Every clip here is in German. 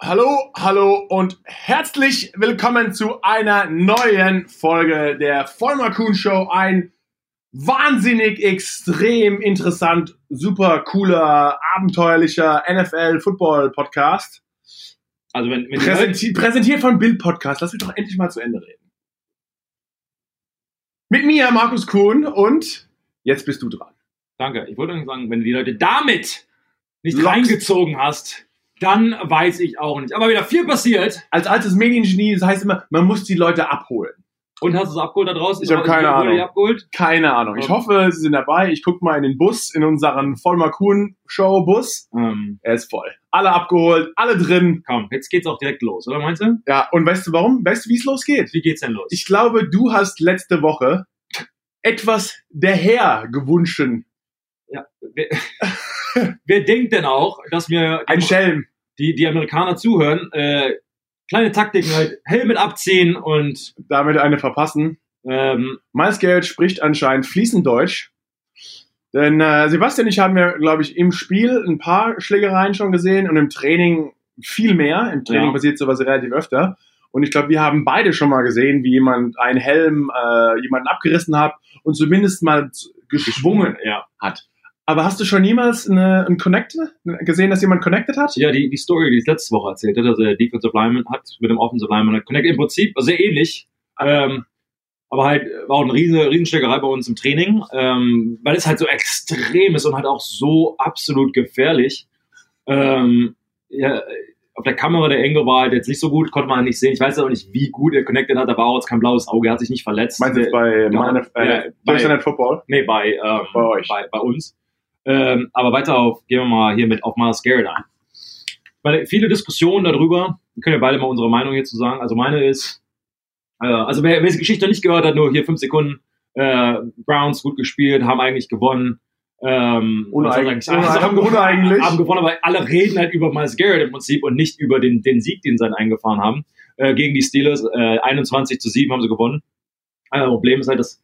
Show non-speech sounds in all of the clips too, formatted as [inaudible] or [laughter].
Hallo, hallo und herzlich willkommen zu einer neuen Folge der Vollmer Kuhn Show. Ein wahnsinnig, extrem interessant, super cooler, abenteuerlicher NFL-Football-Podcast. Also wenn, wenn Präsenti präsentiert von Bild Podcast. Lass mich doch endlich mal zu Ende reden. Mit mir, Markus Kuhn, und jetzt bist du dran. Danke. Ich wollte nur sagen, wenn du die Leute damit nicht Lockst. reingezogen hast, dann weiß ich auch nicht. Aber wieder viel passiert. Als altes Mediengenie, das heißt immer, man muss die Leute abholen. Und hast du es abgeholt da draußen? Ich hab keine Ahnung. abgeholt? Keine Ahnung. Ich hoffe, Sie sind dabei. Ich gucke mal in den Bus, in unseren Vollmer Kuhn Show Bus. Ähm, Er ist voll. Alle abgeholt, alle drin. komm, jetzt geht's auch direkt los, oder meinst du? Ja, und weißt du warum? Weißt du, wie es losgeht? Wie geht's denn los? Ich glaube, du hast letzte Woche etwas der Herr gewünscht. Ja, wer, wer denkt denn auch, dass mir Ein Schelm. die, die Amerikaner zuhören? Äh, kleine Taktiken halt, Helmet abziehen und Damit eine verpassen. ähm, Miles Garrett spricht anscheinend fließend Deutsch. Denn äh, Sebastian und ich haben ja, glaube ich, im Spiel ein paar Schlägereien schon gesehen und im Training viel mehr. Im Training Ja. passiert sowas relativ öfter. Und ich glaube, wir haben beide schon mal gesehen, wie jemand einen Helm äh, jemanden abgerissen hat und zumindest mal z- geschwungen ja. hat. Aber hast du schon jemals eine, ein Connect gesehen, dass jemand connected hat? Ja, die, die Story, die ich letzte Woche erzählt hat, also der Defensive Lineman hat mit dem Offensive Lineman halt Connect im Prinzip sehr ähnlich. Ähm, aber halt war auch eine riesen, Riesenschlägerei bei uns im Training, ähm, weil es halt so extrem ist und halt auch so absolut gefährlich. Ähm, ja, auf der Kamera der Engel war halt jetzt nicht so gut, konnte man nicht sehen. Ich weiß auch nicht, wie gut er connected hat. Da war auch jetzt kein blaues Auge, er hat sich nicht verletzt. Meinst du jetzt bei meine, äh, bei- Night Football? Nee, bei, ähm, Bei euch. Bei, bei uns. Ähm, aber weiter auf, gehen wir mal hier mit auf Miles Garrett ein. Weil viele Diskussionen darüber, wir können ja beide mal unsere Meinung hierzu sagen. Also meine ist, äh, also wer, wer die Geschichte noch nicht gehört hat, nur hier fünf Sekunden, äh, Browns gut gespielt, haben eigentlich gewonnen. Ähm, Uneig- was soll ich sagen? uneig- Also [laughs] haben, gewonnen, uneigentlich. haben gewonnen, aber alle reden halt über Miles Garrett im Prinzip und nicht über den, den Sieg, den sie dann eingefahren haben. Äh, gegen die Steelers, äh, 21 zu 7 haben sie gewonnen. Äh, Problem ist halt, dass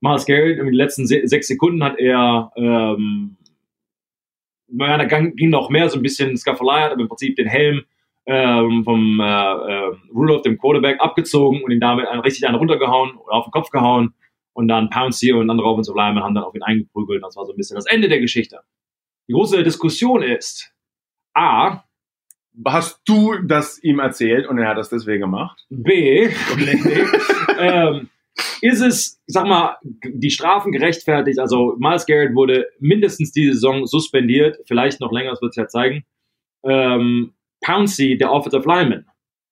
Miles Garrett in den letzten se sechs Sekunden hat er, ähm, naja, da ging noch mehr, so ein bisschen Skaffelei, hat aber im Prinzip den Helm ähm, vom äh, äh, Rudolph, dem Quarterback, abgezogen und ihn damit einen, richtig einen runtergehauen oder auf den Kopf gehauen. Und dann Pouncy und andere Offensive Linemen haben dann auf ihn eingeprügelt. Das war so ein bisschen das Ende der Geschichte. Die große Diskussion ist, A, Hast du das ihm erzählt und er hat das deswegen gemacht? B, [laughs] ähm, ist es, sag mal, die Strafen gerechtfertigt? Also Miles Garrett wurde mindestens diese Saison suspendiert, vielleicht noch länger, das wird es ja zeigen. Ähm, Pouncey, der Offensive Lineman,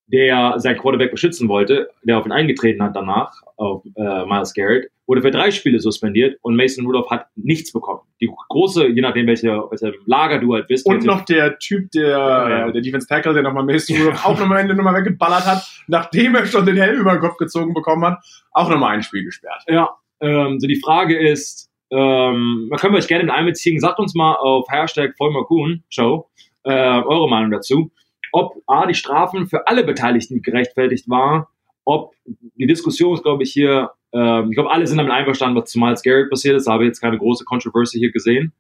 der sein Quarterback beschützen wollte, der auf ihn eingetreten hat danach, auf äh, Miles Garrett, wurde für drei Spiele suspendiert und Mason Rudolph hat nichts bekommen. Die große, je nachdem, welche, welche Lager du halt bist. Und noch der Typ, der, Ja. der Defense Tackle, der nochmal Mason Rudolph auch nochmal Ende nochmal weggeballert hat, nachdem er schon den Helm über den Kopf gezogen bekommen hat, auch nochmal ein Spiel gesperrt. Ja, ähm, so die Frage ist, ähm, können wir euch gerne mit einbeziehen. Sagt uns mal auf Hashtag Vollmer Kuhn Show äh, eure Meinung dazu, ob A, die Strafen für alle Beteiligten gerechtfertigt war, ob die Diskussion ist, glaube ich, hier, ähm, ich glaube, alle sind damit einverstanden, was zu Miles Garrett passiert ist. Da habe ich jetzt keine große Controversy hier gesehen.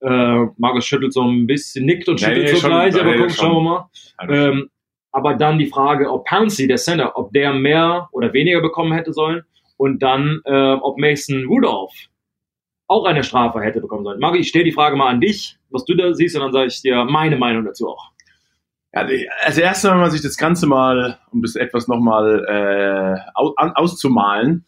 Äh, Markus schüttelt so ein bisschen, nickt und Nee, schüttelt nee, so schon, gleich, aber nee, schon. schauen wir mal. Ähm, aber dann die Frage, ob Pouncey, der Center, ob der mehr oder weniger bekommen hätte sollen und dann, äh, ob Mason Rudolph auch eine Strafe hätte bekommen sollen. Marc, ich stelle die Frage mal an dich, was du da siehst, und dann sage ich dir meine Meinung dazu auch. Ja, als erstes, wenn man sich das Ganze mal, um das etwas nochmal äh, auszumalen,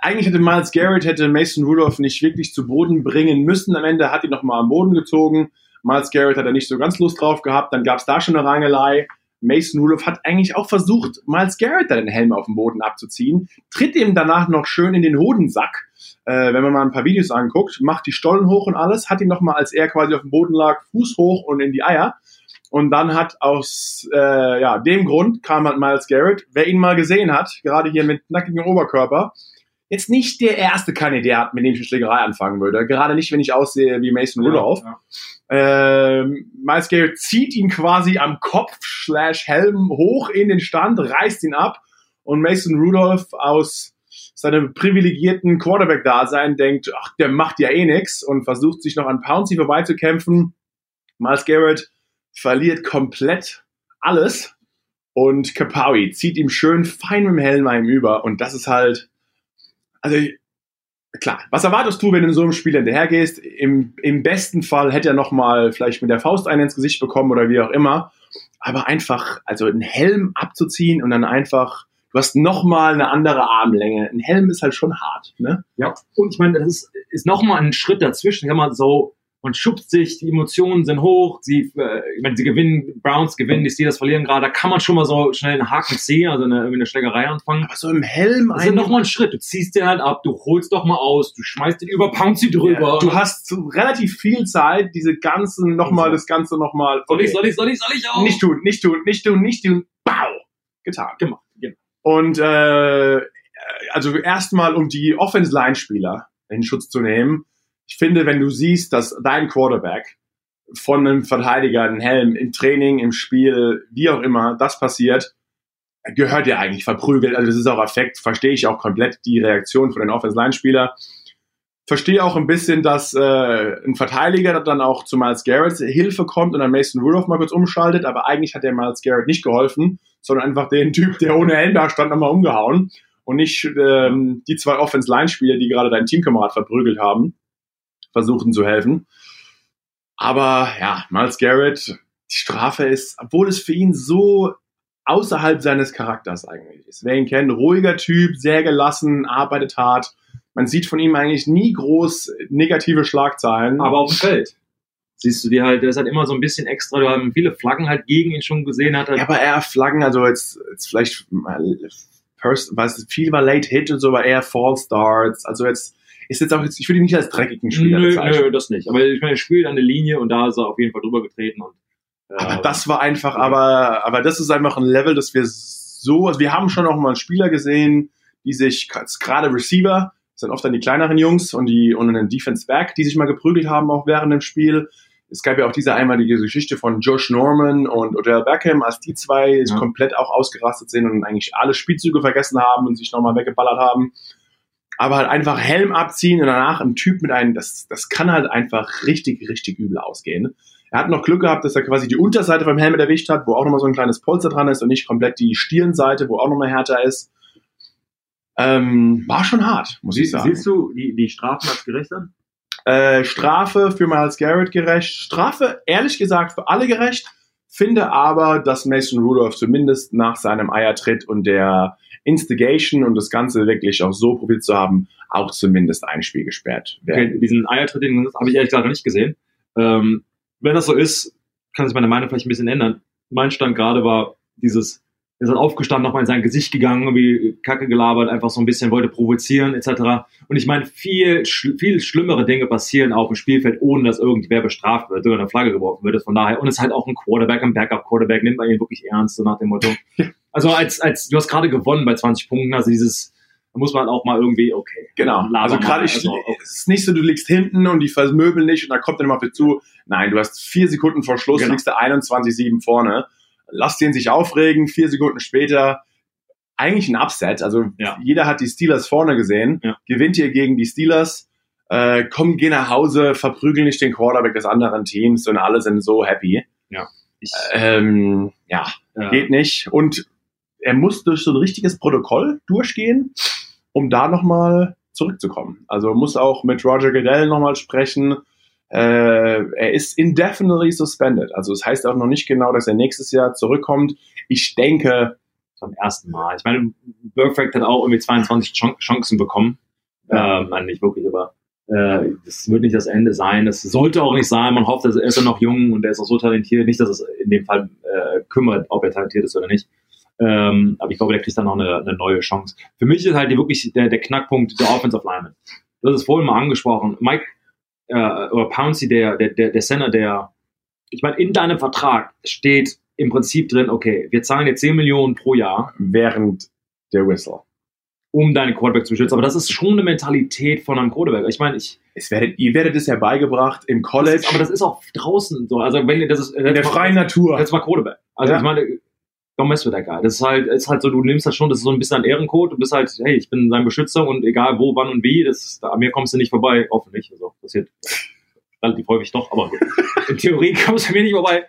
eigentlich hätte Miles Garrett hätte Mason Rudolph nicht wirklich zu Boden bringen müssen. Am Ende hat ihn nochmal am Boden gezogen. Miles Garrett hat er nicht so ganz Lust drauf gehabt. Dann gab es da schon eine Rangelei. Mason Rudolph hat eigentlich auch versucht, Miles Garrett da den Helm auf den Boden abzuziehen, tritt ihm danach noch schön in den Hodensack. Äh, wenn man mal ein paar Videos anguckt, macht die Stollen hoch und alles, hat ihn nochmal, als er quasi auf dem Boden lag, Fuß hoch und in die Eier. Und dann hat aus äh, ja, dem Grund kam halt Miles Garrett, wer ihn mal gesehen hat, gerade hier mit nackigem Oberkörper, jetzt nicht der erste Kandidat, mit dem ich eine Schlägerei anfangen würde. Gerade nicht, wenn ich aussehe wie Mason Rudolph. Ja. Ähm, Miles Garrett zieht ihn quasi am Kopf slash Helm hoch in den Stand, reißt ihn ab und Mason Rudolph aus seinem privilegierten Quarterback-Dasein denkt, ach, der macht ja eh nix und versucht sich noch an Pouncey vorbeizukämpfen. Miles Garrett verliert komplett alles. Und Kapawi zieht ihm schön fein mit dem Helm einem über. Und das ist halt, also klar, was erwartest du, wenn du in so einem Spiel hinterhergehst? Im, Im besten Fall hätte er nochmal vielleicht mit der Faust einen ins Gesicht bekommen oder wie auch immer. Aber einfach, also einen Helm abzuziehen und dann einfach, du hast nochmal eine andere Armlänge. Ein Helm ist halt schon hart, ne? Ja. Und ich meine, das ist, ist nochmal ein Schritt dazwischen. Kann man so, man schubst sich, die Emotionen sind hoch, sie, äh, wenn sie gewinnen, Browns gewinnen, die Steelers verlieren gerade, da kann man schon mal so schnell einen Haken ziehen, also eine, irgendwie eine Schlägerei anfangen. Aber so im Helm Das ist nochmal ein Schritt. Du ziehst den halt ab, du holst doch mal aus, du schmeißt den über, pound sie drüber. Ja, du hast so relativ viel Zeit, diese ganzen, nochmal, das Ganze nochmal. soll ich, soll ich, soll ich, soll ich auch? Nicht tun, nicht tun, nicht tun, nicht tun. Bau! Getan. gemacht. Genau. Und äh, also erstmal, um die Offense-Line-Spieler in Schutz zu nehmen, ich finde, wenn du siehst, dass dein Quarterback von einem Verteidiger einen Helm im Training, im Spiel, wie auch immer, das passiert, gehört ja eigentlich verprügelt. Also das ist auch Effekt, verstehe ich auch komplett die Reaktion von den Offense-Line-Spieler. Verstehe auch ein bisschen, dass äh, ein Verteidiger dann auch zu Miles Garrett Hilfe kommt und dann Mason Rudolph mal kurz umschaltet, aber eigentlich hat der Miles Garrett nicht geholfen, sondern einfach den Typ, der ohne Helm da stand, nochmal umgehauen und nicht ähm, die zwei Offense-Line-Spieler, die gerade deinen Teamkamerad verprügelt haben, versuchen zu helfen. Aber ja, Miles Garrett, die Strafe ist, obwohl es für ihn so außerhalb seines Charakters eigentlich ist. Wer ihn kennt, ruhiger Typ, sehr gelassen, arbeitet hart. Man sieht von ihm eigentlich nie groß negative Schlagzeilen. Aber auf dem Feld. Siehst du die halt, der ist halt immer so ein bisschen extra, du hast viele Flaggen halt gegen ihn schon gesehen, hat halt ja, aber eher Flaggen, also jetzt, jetzt vielleicht mal First, was viel war Late Hit und so, aber eher Fall Starts. Also jetzt ist jetzt auch jetzt, ich würde ihn nicht als dreckigen Spieler Nö, bezeichnen. nö, das nicht. Aber ich meine, er spielt an der Linie und da ist er auf jeden Fall drüber getreten. Und, äh, Aber das war einfach, aber, aber das ist einfach ein Level, das wir so, also wir haben schon auch mal Spieler gesehen, die sich, gerade Receiver, das sind oft dann die kleineren Jungs und die, und einen Defense Back, die sich mal geprügelt haben, auch während dem Spiel. Es gab ja auch diese einmalige Geschichte von Josh Norman und Odell Beckham, als die zwei Ja. komplett auch ausgerastet sind und eigentlich alle Spielzüge vergessen haben und sich nochmal weggeballert haben. Aber halt einfach Helm abziehen und danach ein Typ mit einem, das, das kann halt einfach richtig, richtig übel ausgehen. Er hat noch Glück gehabt, dass er quasi die Unterseite vom Helm erwischt hat, wo auch nochmal so ein kleines Polster dran ist und nicht komplett die Stirnseite, wo auch nochmal härter ist. Ähm, war schon hart, muss ich sagen. siehst du die, die Strafen als gerecht an? Äh, Strafe für Miles Garrett gerecht. Strafe, ehrlich gesagt, für alle gerecht. Finde aber, dass Mason Rudolph zumindest nach seinem Eiertritt und der Instigation und das Ganze wirklich auch so probiert zu haben, auch zumindest ein Spiel gesperrt werden. Okay, diesen Eiertritt, den habe ich ehrlich gesagt noch nicht gesehen. Ähm, wenn das so ist, kann sich meine Meinung vielleicht ein bisschen ändern. Mein Stand gerade war dieses, er ist halt aufgestanden, nochmal in sein Gesicht gegangen, irgendwie Kacke gelabert, einfach so ein bisschen wollte provozieren, etc. Und ich meine, viel, schl viel schlimmere Dinge passieren auf dem Spielfeld, ohne dass irgendwer bestraft wird oder eine Flagge geworfen wird. Von daher, und es ist halt auch ein Quarterback, ein Backup-Quarterback, nimmt man ihn wirklich ernst, so nach dem Motto. [laughs] Also als, als, du hast gerade gewonnen bei 20 Punkten, also dieses, da muss man auch mal irgendwie, okay. Genau. Also gerade, ich, also, okay. es ist nicht so, du liegst hinten und die vermöbeln nicht und dann kommt dann immer dich zu. Nein, du hast vier Sekunden vor Schluss, Genau. liegst du 21-7 vorne. Lass den sich aufregen, vier Sekunden später. Eigentlich ein Upset. Also Ja. jeder hat die Steelers vorne gesehen. Ja. Gewinnt ihr gegen die Steelers. Äh, komm, geh nach Hause, verprügel nicht den Quarterback des anderen Teams und alle sind so happy. Ich, Ähm, ja, äh, geht nicht. Und er muss durch so ein richtiges Protokoll durchgehen, um da nochmal zurückzukommen. Also muss auch mit Roger Goodell nochmal sprechen. Äh, er ist indefinitely suspended. Also es das heißt auch noch nicht genau, dass er nächstes Jahr zurückkommt. Ich denke, zum ersten Mal. Ich meine, Perfect hat auch irgendwie 22 Chan- Chancen bekommen. Ja. Ähm, nein, nicht wirklich, aber äh, das wird nicht das Ende sein. Das sollte auch nicht sein. Man hofft, dass er ist ja noch jung und er ist auch so talentiert. Nicht, dass es in dem Fall äh, kümmert, ob er talentiert ist oder nicht. Ähm, aber ich glaube, der kriegt dann noch eine, eine neue Chance. Für mich ist halt wirklich der, der Knackpunkt der Offensive Lineman. Du hast es vorhin mal angesprochen. Mike äh, oder Pouncey, der, der, der, der Center, der, ich meine, in deinem Vertrag steht im Prinzip drin, okay, wir zahlen jetzt 10 Millionen pro Jahr während der Whistle. um deinen Quarterback zu beschützen. Aber das ist schon eine Mentalität von einem Quarterback. Ich meine, ich, Es werdet, ihr werdet es ja beigebracht im das College, ist, aber das ist auch draußen so. Also wenn ihr das ist, in der freien Natur. Jetzt mal Quarterback. Also Ja. ich meine, don't mess with that guy. Das ist halt, ist halt so, du nimmst das schon, das ist so ein bisschen ein Ehrencode. Du bist halt, hey, ich bin sein Beschützer und egal wo, wann und wie, das, da, an mir kommst du nicht vorbei. Hoffentlich. Also passiert relativ häufig doch, aber gut. [laughs] in Theorie kommst du an mir nicht vorbei.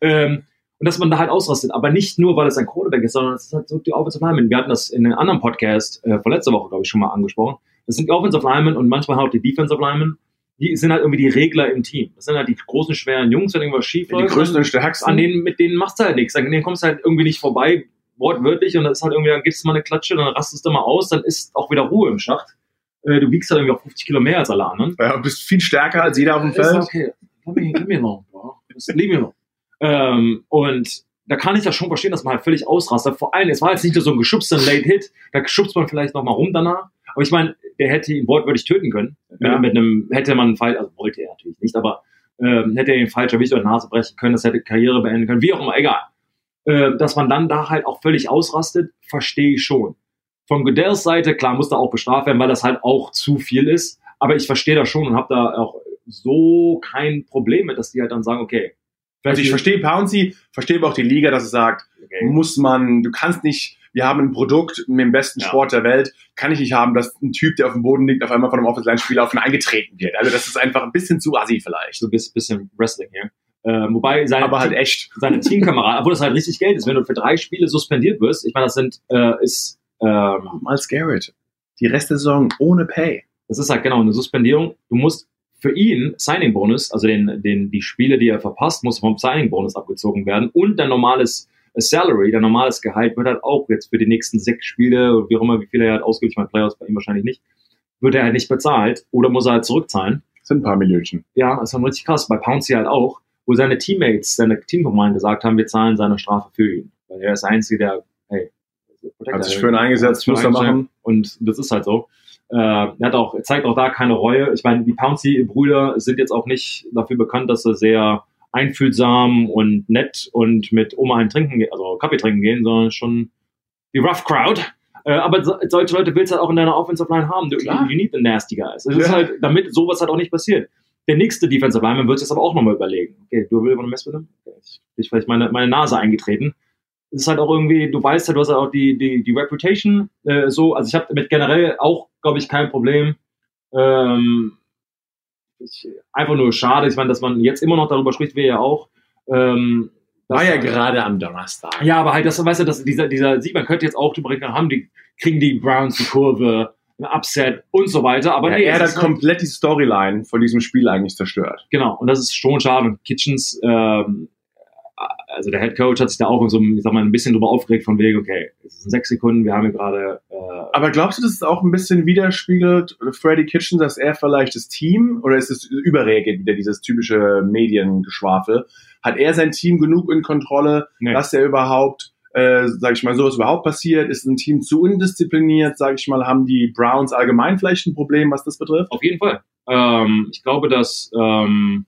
Ähm, Und dass man da halt ausrastet. Aber nicht nur, weil es ein Quarterback ist, sondern es ist halt so die Offensive Linemen. Wir hatten das in einem anderen Podcast äh, vor letzter Woche, glaube ich, schon mal angesprochen. Das sind die Offensive Linemen und manchmal auch die Defensive Linemen. Die sind halt irgendwie die Regler im Team. Das sind halt die großen, schweren Jungs, wenn irgendwas schief Die größten und stärksten. an denen, mit denen machst du halt nichts. An denen kommst du halt irgendwie nicht vorbei, wortwörtlich, und das ist halt irgendwie, dann gibst du mal eine Klatsche, dann rastest du mal aus, dann ist auch wieder Ruhe im Schacht. Äh, du wiegst halt irgendwie auch 50 Kilo mehr als alle anderen. Ja, du bist viel stärker als jeder auf dem Ist Feld. okay. Gib mir, gib mir noch. Ja. Das lieb mir noch. Ähm, und da kann ich das schon verstehen, dass man halt völlig ausrastet. Vor allem, es war jetzt nicht nur so ein geschubster Late Hit, da schubst man vielleicht noch mal rum danach. Aber ich meine, der hätte ihn wortwörtlich töten können. Ja. Mit einem, hätte man einen Fall, also wollte er natürlich nicht, aber ähm, hätte er ihn falsch erwischt oder Nase brechen können, das hätte Karriere beenden können, wie auch immer, egal. Äh, dass man dann da halt auch völlig ausrastet, verstehe ich schon. Von Goodells Seite, klar, muss da auch bestraft werden, weil das halt auch zu viel ist. Aber ich verstehe das schon und habe da auch so kein Problem mit, dass die halt dann sagen, okay. Also ich verstehe Pouncy, verstehe aber auch die Liga, dass es sagt, okay. muss man, du kannst nicht, wir haben ein Produkt mit dem besten Ja. Sport der Welt, kann ich nicht haben, dass ein Typ, der auf dem Boden liegt, auf einmal von einem Offense-Line-Spieler auf ihn eingetreten wird. Also das ist einfach ein bisschen zu assi vielleicht. so ein bisschen- Wrestling hier. Äh, wobei seine, Aber halt echt. [laughs] seine Teamkameraden, obwohl das halt richtig Geld ist, wenn du für drei Spiele suspendiert wirst, ich meine, das sind, äh, ist, ähm, Miles Garrett. Die Rest der Saison ohne Pay. das ist halt genau eine Suspendierung. Du musst für ihn Signing-Bonus, also den, den, die Spiele, die er verpasst, muss vom Signing-Bonus abgezogen werden und dein normales Salary, dein normales Gehalt wird halt auch jetzt für die nächsten sechs Spiele, wie auch immer, wie viel er halt ausgibt, ich meine, Playoffs bei ihm wahrscheinlich nicht, wird er halt nicht bezahlt oder muss er halt zurückzahlen. Das sind ein paar Millionchen. Ja, das ist dann richtig krass. Bei Pouncy halt auch, wo seine Teammates, seine Teamkommanden gesagt haben, wir zahlen seine Strafe für ihn. Weil er ist der Einzige, der, hey, Hat sich ihn eingesetzt, muss er machen. Und das ist halt so. Äh, er hat auch, er zeigt auch da keine Reue. Ich meine, die Pouncy-Brüder sind jetzt auch nicht dafür bekannt, dass sie sehr einfühlsam und nett und mit Oma ein Trinken, ge- also Kaffee trinken gehen, sondern schon die Rough Crowd. Äh, aber so, solche Leute willst du halt auch in deiner Offensive Line haben. Du, you need the nasty guys. Das ist Ja. halt, damit sowas halt auch nicht passiert. Der nächste Defensive Lineman wird sich das aber auch nochmal überlegen. Okay, du willst eine Mess mit dem? Ich bin vielleicht meine, meine Nase eingetreten. Es ist halt auch irgendwie, du weißt halt, du hast halt auch die, die, die Reputation äh, so. Also ich habe damit generell auch, glaube ich, kein Problem. Ähm, ich, einfach nur schade. Ich meine, dass man jetzt immer noch darüber spricht, wir ja auch. Ähm, War ja gerade am Donnerstag. ja, aber halt, das, weißt du, dass dieser, dieser Sieg, man könnte jetzt auch drüber reden, haben die, kriegen die Browns die Kurve, ein Upset und so weiter, aber Aber nee, er hat halt- komplett die Storyline von diesem Spiel eigentlich zerstört. genau, und das ist schon schade. Und Kitchens, ähm, also der Head Coach hat sich da auch so, ich sag mal, ein bisschen drüber aufgeregt von wegen, okay, es sind sechs Sekunden, wir haben hier gerade, äh, Aber glaubst du, dass es auch ein bisschen widerspiegelt, Freddy Kitchen, dass er vielleicht das Team, oder ist es überreagiert wieder dieses typische Mediengeschwafel? Hat er sein Team genug in Kontrolle, nee. dass er überhaupt, äh, sag ich mal, sowas überhaupt passiert? Ist ein Team zu undiszipliniert, sag ich mal, haben die Browns allgemein vielleicht ein Problem, was das betrifft? Auf jeden Fall. Ähm, ich glaube, dass ähm,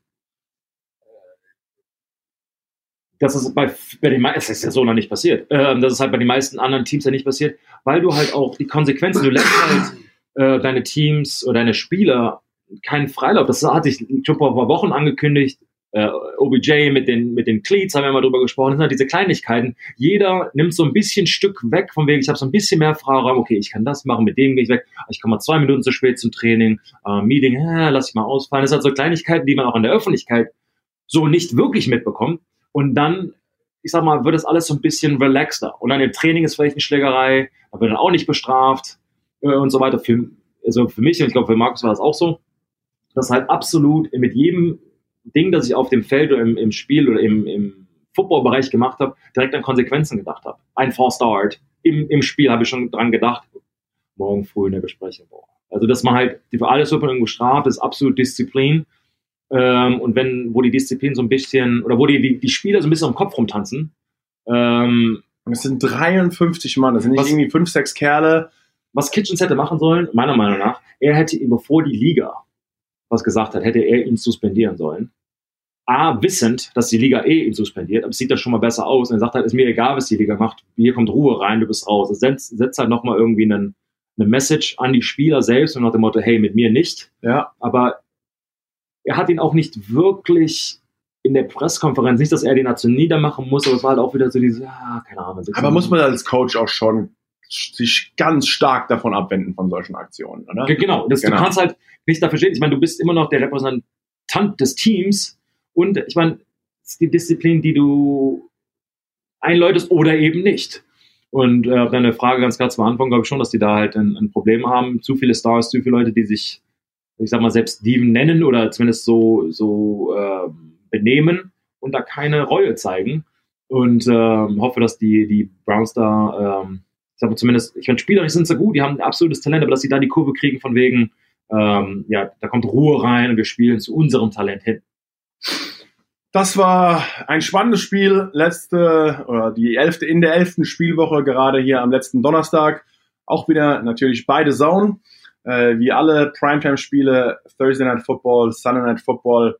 das ist bei, bei den meisten, es ist ja so noch nicht passiert, ähm, das ist halt bei den meisten anderen Teams ja nicht passiert, weil du halt auch die Konsequenzen, du lässt halt äh, deine Teams oder deine Spieler keinen Freilauf. Das hatte ich schon vor ein paar Wochen angekündigt. Äh, OBJ mit den, mit den Cleats haben wir mal drüber gesprochen. Das sind halt diese Kleinigkeiten. Jeder nimmt so ein bisschen Stück weg, von wegen, ich habe so ein bisschen mehr Freiraum. Okay, ich kann das machen, mit dem gehe ich weg. Ich komme mal zwei Minuten zu spät zum Training. Äh, Meeting, äh, lass ich mal ausfallen. Das sind halt so Kleinigkeiten, die man auch in der Öffentlichkeit so nicht wirklich mitbekommt. Und dann, ich sag mal, wird das alles so ein bisschen relaxter. Und dann im Training ist vielleicht eine Schlägerei, da wird dann auch nicht bestraft äh, und so weiter. Für, also für mich und ich glaube für Markus war das auch so, dass halt absolut mit jedem Ding, das ich auf dem Feld oder im, im Spiel oder im, im Footballbereich gemacht habe, direkt an Konsequenzen gedacht habe. Ein False Start. Im, Im Spiel habe ich schon dran gedacht, morgen früh in der Besprechung. Also, dass man halt für alles wird irgendwo straft, ist absolut Disziplin. Ähm, und wenn, wo die Disziplin so ein bisschen, oder wo die, die, die Spieler so ein bisschen am Kopf rumtanzen, ähm, es sind 53 Mann, das sind nicht Was- irgendwie fünf, sechs Kerle. was Kitchens hätte machen sollen, meiner Meinung nach, er hätte ihm, bevor die Liga was gesagt hat, hätte er ihn suspendieren sollen. A, wissend, dass die Liga eh ihn suspendiert, aber es sieht das schon mal besser aus. Und er sagt halt, ist mir egal, was die Liga macht, hier kommt Ruhe rein, du bist raus. Er setzt, setzt halt nochmal irgendwie einen, eine Message an die Spieler selbst und nach dem Motto, hey, mit mir nicht. Ja, Aber er hat ihn auch nicht wirklich in der Pressekonferenz, nicht, dass er den dazu niedermachen muss, aber es war halt auch wieder so diese, ja, keine Ahnung. aber muss man als Coach auch schon sich ganz stark davon abwenden von solchen Aktionen, oder? Ge- Genau, das, Genau. du kannst halt nicht dafür stehen. Ich meine, du bist immer noch der Repräsentant des Teams und ich meine, es ist die Disziplin, die du einläutest oder eben nicht. Und äh, deine Frage ganz klar zum Anfang, glaube ich schon, dass die da halt ein, ein Problem haben. Zu viele Stars, zu viele Leute, die sich, ich sag mal, selbst Steven nennen oder zumindest so, so äh, benehmen und da keine Reue zeigen. Und äh, hoffe, dass die, die Browns da, ähm, ich sag mal zumindest, ich meine, spielerisch sind sie gut, die haben ein absolutes Talent, aber dass sie da die Kurve kriegen von wegen, ähm, ja, da kommt Ruhe rein und wir spielen zu unserem Talent hin. Das war ein spannendes Spiel, letzte oder die elfte in der elften Spielwoche gerade hier am letzten Donnerstag. Auch wieder natürlich beide Zone, äh, wie alle Primetime-Spiele Thursday Night Football, Sunday Night Football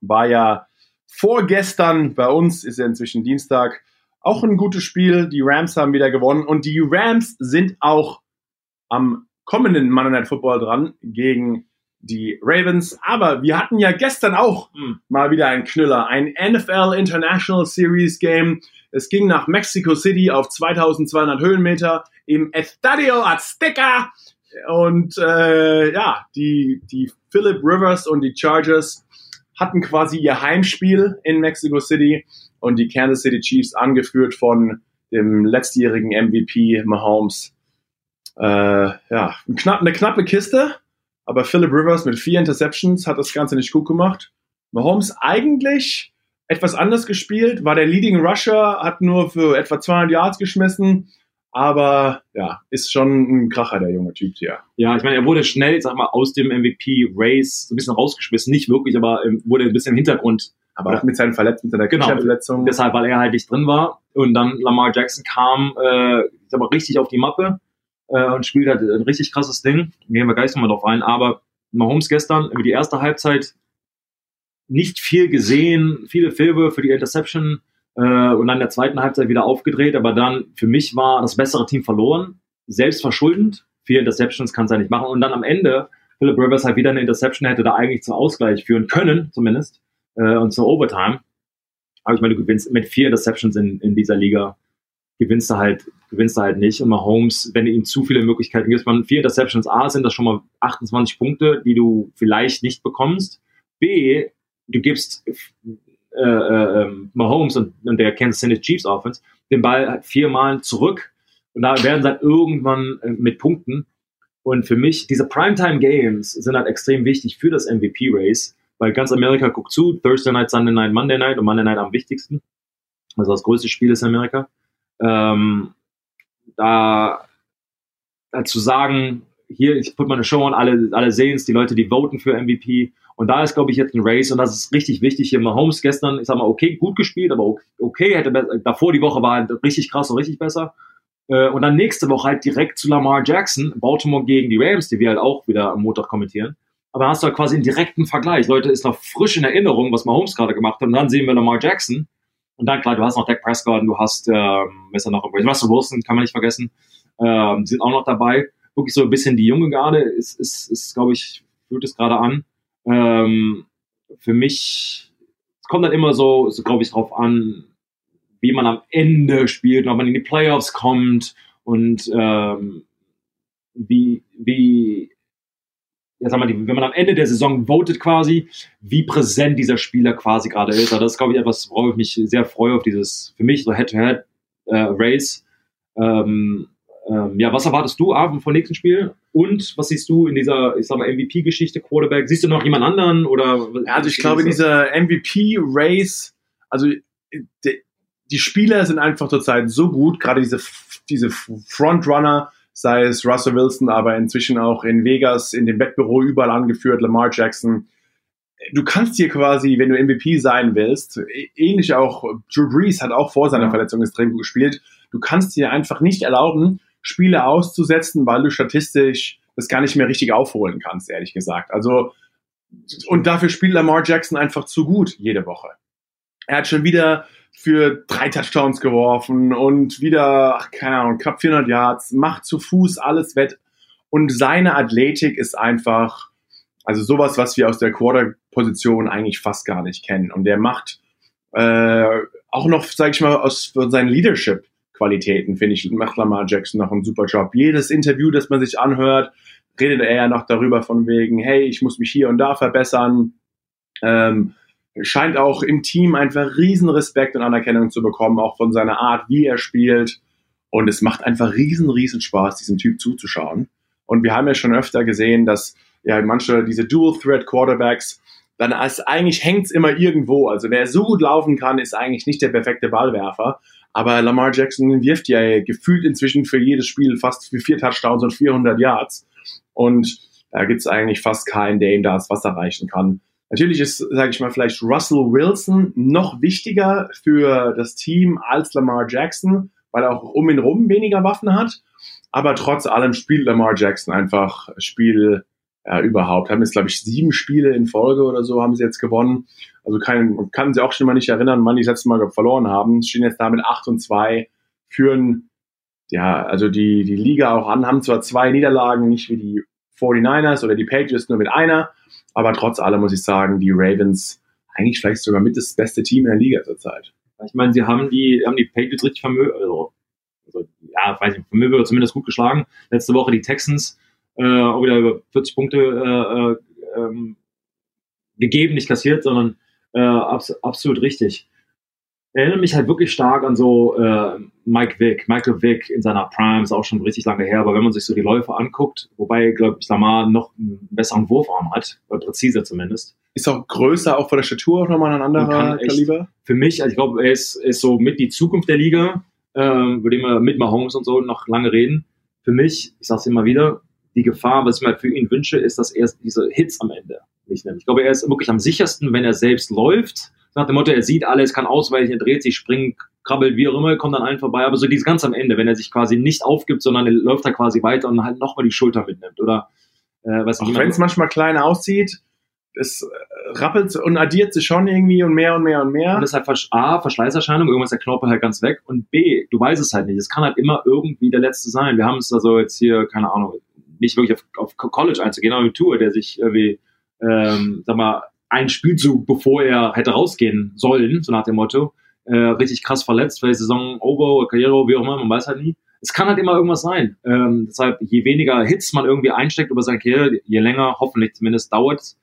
war ja vorgestern bei uns ist ja inzwischen Dienstag auch ein gutes Spiel. Die Rams haben wieder gewonnen und die Rams sind auch am kommenden Monday Night Football dran gegen die Ravens. Aber wir hatten ja gestern auch hm. mal wieder einen Knüller, ein NFL International Series Game. Es ging nach Mexico City auf 2200 Höhenmeter im Estadio Azteca. Und äh, ja, die, die Philip Rivers und die Chargers hatten quasi ihr Heimspiel in Mexico City und die Kansas City Chiefs angeführt von dem letztjährigen MVP Mahomes. Äh, ja, knapp, eine knappe Kiste, aber Philip Rivers mit vier Interceptions hat das Ganze nicht gut gemacht. Mahomes eigentlich etwas anders gespielt, war der Leading Rusher, hat nur für etwa 200 Yards geschmissen, aber ja, ist schon ein Kracher, der junge Typ hier. Ja, ich meine, er wurde schnell, sag mal, aus dem MVP-Race so ein bisschen rausgeschmissen. Nicht wirklich, aber ähm, wurde ein bisschen im Hintergrund. Aber auch mit seinen Verletzungen, mit seiner genau, Verletzung. Deshalb, weil er halt nicht drin war. Und dann Lamar Jackson kam, äh, ich sag mal, richtig auf die Mappe äh, und spielt halt ein richtig krasses Ding. Gehen wir gleich nochmal drauf ein. Aber Mahomes gestern über die erste Halbzeit nicht viel gesehen, viele Filme für die Interception und dann in der zweiten Halbzeit wieder aufgedreht. Aber dann, für mich war das bessere Team verloren, selbst verschuldend. Vier Interceptions kann es ja nicht machen. Und dann am Ende, Philip Rivers halt wieder eine Interception, hätte da eigentlich zum Ausgleich führen können, zumindest, äh, und zur Overtime. Aber ich meine, du gewinnst mit vier Interceptions in, in dieser Liga, gewinnst du halt, gewinnst du halt nicht. Und Mahomes, wenn du ihm zu viele Möglichkeiten gibst, man vier Interceptions A sind das schon mal 28 Punkte, die du vielleicht nicht bekommst. B, du gibst äh, äh, ähm, Mahomes und, und der Kansas City Chiefs Offense den Ball viermal zurück und da werden sie halt irgendwann äh, mit Punkten. Und für mich, diese Primetime Games sind halt extrem wichtig für das MVP-Race, weil ganz Amerika guckt zu, Thursday Night, Sunday Night, Monday Night und Monday Night am wichtigsten. Also das größte Spiel ist in Amerika. Ähm, da, da zu sagen, hier, ich put meine Show an, alle, alle sehen es, die Leute, die voten für MVP und da ist, glaube ich, jetzt ein Race und das ist richtig wichtig. Hier Mahomes gestern, ich sag mal, okay, gut gespielt, aber okay, hätte davor die Woche war richtig krass und richtig besser. Äh, und dann nächste Woche halt direkt zu Lamar Jackson, Baltimore gegen die Rams, die wir halt auch wieder am Montag kommentieren. Aber hast du halt quasi einen direkten Vergleich. Leute, ist noch frisch in Erinnerung, was Mahomes gerade gemacht hat. Und dann sehen wir Lamar Jackson. Und dann, klar, du hast noch Dak Prescott und du hast, ähm, ist er noch Russell Wilson, kann man nicht vergessen, ähm, sind auch noch dabei. Wirklich so ein bisschen die junge Garde ist, ist, ist glaube ich, fühlt es gerade an. Ähm, für mich, es kommt dann immer so, so glaube ich, drauf an, wie man am Ende spielt, ob man in die Playoffs kommt und ähm, wie, wie, ja, sag mal, wenn man am Ende der Saison votet quasi, wie präsent dieser Spieler quasi gerade ist. Also das ist, glaube ich, etwas, worauf ich mich sehr freue, auf dieses, für mich so Head-to-Head-Race. Äh, ähm, ähm, ja, was erwartest du Abend vom nächsten Spiel? Und was siehst du in dieser, ich sag mal, MVP-Geschichte, Quarterback? Siehst du noch jemand anderen? Oder also ich glaube, in dieser MVP-Race, also die, die Spieler sind einfach zurzeit so gut, gerade diese, diese Frontrunner, sei es Russell Wilson, aber inzwischen auch in Vegas, in dem Wettbüro überall angeführt, Lamar Jackson. Du kannst hier quasi, wenn du MVP sein willst, ähnlich auch, Drew Brees hat auch vor seiner ja. Verletzung extrem gut gespielt. Du kannst dir einfach nicht erlauben, Spiele auszusetzen, weil du statistisch das gar nicht mehr richtig aufholen kannst, ehrlich gesagt. Also, und dafür spielt Lamar Jackson einfach zu gut jede Woche. Er hat schon wieder für drei Touchdowns geworfen und wieder, ach, keine Ahnung, knapp 400 Yards, macht zu Fuß alles wett. Und seine Athletik ist einfach, also sowas, was wir aus der Quarter-Position eigentlich fast gar nicht kennen. Und der macht äh, auch noch, sag ich mal, aus seinem Leadership Qualitäten, finde ich, macht Lamar Jackson noch einen super Job. Jedes Interview, das man sich anhört, redet er ja noch darüber von wegen, hey, ich muss mich hier und da verbessern. Ähm, scheint auch im Team einfach riesen Respekt und Anerkennung zu bekommen, auch von seiner Art, wie er spielt. Und es macht einfach riesen, riesen Spaß, diesem Typ zuzuschauen. Und wir haben ja schon öfter gesehen, dass ja manche diese Dual-Threat-Quarterbacks, dann ist eigentlich hängt's immer irgendwo. Also wer so gut laufen kann, ist eigentlich nicht der perfekte Ballwerfer. Aber Lamar Jackson wirft ja gefühlt inzwischen für jedes Spiel fast für vier Touchdowns und 400 Yards. Und da gibt's eigentlich fast keinen, der ihm da das Wasser reichen kann. Natürlich ist, sage ich mal, vielleicht Russell Wilson noch wichtiger für das Team als Lamar Jackson, weil er auch um ihn rum weniger Waffen hat. Aber trotz allem spielt Lamar Jackson einfach Spiel ja, überhaupt. Haben jetzt, glaube ich, sieben Spiele in Folge oder so haben sie jetzt gewonnen. Also kann, kann sie auch schon mal nicht erinnern, wann die das letzte Mal verloren haben. Stehen jetzt da mit 8 und 2, führen ja, also die, die Liga auch an, haben zwar zwei Niederlagen, nicht wie die 49ers oder die Patriots nur mit einer, aber trotz allem muss ich sagen, die Ravens eigentlich vielleicht sogar mit das beste Team in der Liga zurzeit. Ich meine, sie haben die, haben die Patriots richtig vermögen, also, also, ja, weiß nicht, vermögen zumindest gut geschlagen. Letzte Woche die Texans äh, auch wieder über 40 Punkte äh, äh, ähm, gegeben, nicht kassiert, sondern äh, abs absolut richtig. Erinnere mich halt wirklich stark an so äh, Mike Vick, Michael Vick in seiner Prime, ist auch schon richtig lange her, aber wenn man sich so die Läufe anguckt, wobei, glaube ich, Lamar noch einen besseren Wurfarm hat, präziser zumindest. Ist auch größer, auch von der Statur auch nochmal ein anderer Kaliber? Für mich, also ich glaube, er ist, ist so mit die Zukunft der Liga, ähm, über den wir mit Mahomes und so noch lange reden. Für mich, ich sage es immer wieder, die Gefahr, was ich mir für ihn wünsche, ist, dass er diese Hits am Ende nicht nimmt. Ich glaube, er ist wirklich am sichersten, wenn er selbst läuft. Nach dem Motto, er sieht alles, kann ausweichen, er dreht sich, springt, krabbelt, wie auch immer, kommt an einen vorbei. Aber so dieses ganz am Ende, wenn er sich quasi nicht aufgibt, sondern er läuft da quasi weiter und halt nochmal die Schulter mitnimmt. Oder äh, was Auch wenn es manchmal klein aussieht, es äh, rappelt und addiert sich schon irgendwie und mehr und mehr und mehr. Und das ist halt A, Verschleißerscheinung, irgendwann ist der Knorpel halt ganz weg. Und B, du weißt es halt nicht. Es kann halt immer irgendwie der Letzte sein. Wir haben es also jetzt hier, keine Ahnung, nicht wirklich auf, auf College einzugehen, aber mit Tour, der sich irgendwie, ähm, sag mal, ein Spielzug, bevor er hätte rausgehen sollen, so nach dem Motto, äh, richtig krass verletzt, vielleicht Saison over, Karriere, wie auch immer, man weiß halt nie. Es kann halt immer irgendwas sein. Ähm, deshalb, je weniger Hits man irgendwie einsteckt über seine Karriere, je länger, hoffentlich zumindest dauert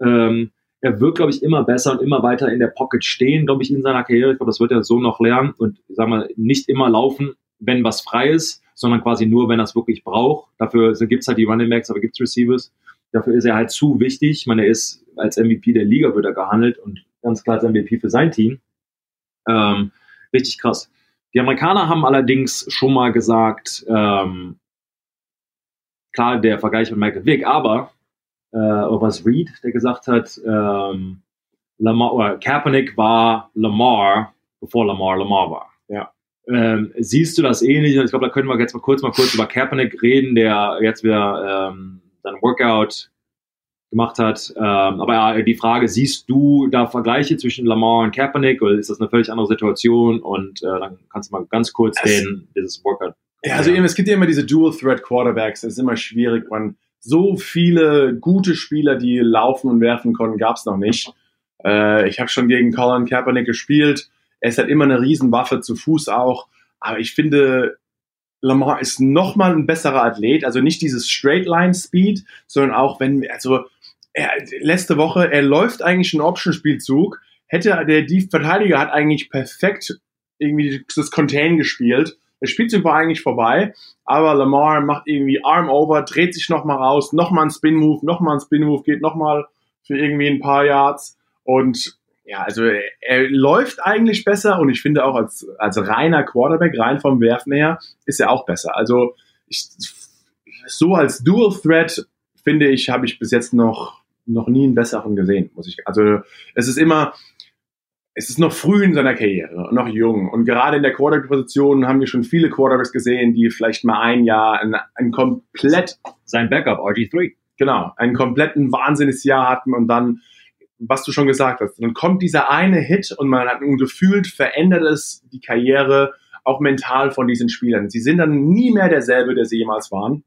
ähm, er wird, glaube ich, immer besser und immer weiter in der Pocket stehen, glaube ich, in seiner Karriere. Ich glaube, das wird er so noch lernen und, sag mal, nicht immer laufen, wenn was frei ist, sondern quasi nur, wenn er es wirklich braucht. Dafür gibt es halt die Running Backs, aber gibt es Receivers. Dafür ist er halt zu wichtig. Ich meine, er ist als MVP der Liga wird er gehandelt und ganz klar als MVP für sein Team. Ähm, richtig krass. Die Amerikaner haben allerdings schon mal gesagt, ähm, klar, der Vergleich mit Michael Vick, aber äh, was Reed, der gesagt hat, ähm, Lamar, oder Kaepernick war Lamar, bevor Lamar Lamar war. Ähm, siehst du das ähnlich? Ich glaube, da können wir jetzt mal kurz mal kurz über Kaepernick reden, der jetzt wieder ähm, sein Workout gemacht hat. Ähm, aber ja, die Frage, siehst du da Vergleiche zwischen Lamar und Kaepernick oder ist das eine völlig andere Situation? Und äh, dann kannst du mal ganz kurz den, dieses Workout. Ja, also eben, es gibt ja immer diese Dual-Threat-Quarterbacks. Das ist immer schwierig. Man, so viele gute Spieler, die laufen und werfen konnten, gab es noch nicht. Äh, ich habe schon gegen Colin Kaepernick gespielt er ist halt immer eine Riesenwaffe zu Fuß auch. Aber ich finde, Lamar ist nochmal ein besserer Athlet. Also nicht dieses Straight Line Speed, sondern auch wenn, also er, letzte Woche, er läuft eigentlich einen Option-Spielzug. Hätte der die Verteidiger hat eigentlich perfekt irgendwie das Contain gespielt. Der Spielzug war eigentlich vorbei, aber Lamar macht irgendwie Arm over, dreht sich nochmal raus, nochmal ein Spin Move, nochmal ein Spin Move, geht nochmal für irgendwie ein paar Yards und ja, also er läuft eigentlich besser und ich finde auch als, als reiner Quarterback, rein vom Werfen her, ist er auch besser. Also ich, so als Dual Threat finde ich, habe ich bis jetzt noch, noch nie einen besseren gesehen, muss ich. Also es ist immer, es ist noch früh in seiner Karriere und noch jung. Und gerade in der Quarterback-Position haben wir schon viele Quarterbacks gesehen, die vielleicht mal ein Jahr ein, ein komplett sein Backup, RG3. Genau, einen kompletten Wahnsinnsjahr hatten und dann was du schon gesagt hast, dann kommt dieser eine Hit und man hat gefühlt verändert es die Karriere auch mental von diesen Spielern. Sie sind dann nie mehr derselbe, der sie jemals waren.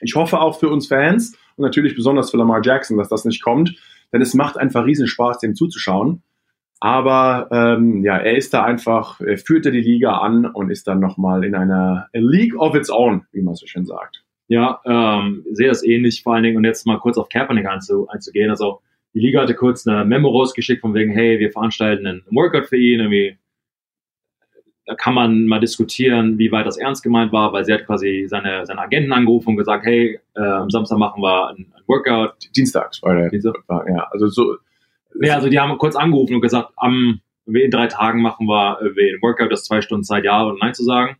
Ich hoffe auch für uns Fans und natürlich besonders für Lamar Jackson, dass das nicht kommt, denn es macht einfach riesen Spaß, dem zuzuschauen. Aber ähm, ja, er ist da einfach, er führte die Liga an und ist dann nochmal in einer League of its own, wie man so schön sagt. Ja, ähm, sehe das ähnlich vor allen Dingen und jetzt mal kurz auf Kaepernick einzugehen. Also die Liga hatte kurz eine Memo rausgeschickt von wegen, hey, wir veranstalten einen Workout für ihn, irgendwie da kann man mal diskutieren, wie weit das ernst gemeint war, weil sie hat quasi seine, seine Agenten angerufen und gesagt, hey, äh, am Samstag machen wir ein, ein Workout. Dienstags war der. Dienstag, ja, also so. Ja, also die haben kurz angerufen und gesagt, am, in drei Tagen machen wir äh, ein Workout, das zwei Stunden Zeit, ja oder nein zu sagen.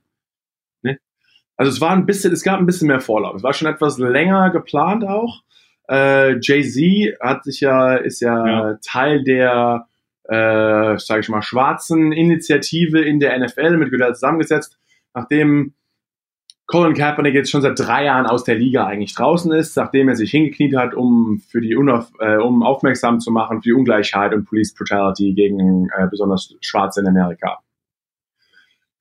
Ne? Also es war ein bisschen, es gab ein bisschen mehr Vorlauf. Es war schon etwas länger geplant auch. Äh, Jay-Z hat sich ja, ist ja, ja. Teil der äh, sage ich mal, schwarzen Initiative in der NFL mit Goodell zusammengesetzt, nachdem Colin Kaepernick jetzt schon seit drei Jahren aus der Liga eigentlich draußen ist, nachdem er sich hingekniet hat, um für die Unauf äh, um aufmerksam zu machen für die Ungleichheit und Police Brutality gegen äh, besonders Schwarze in Amerika.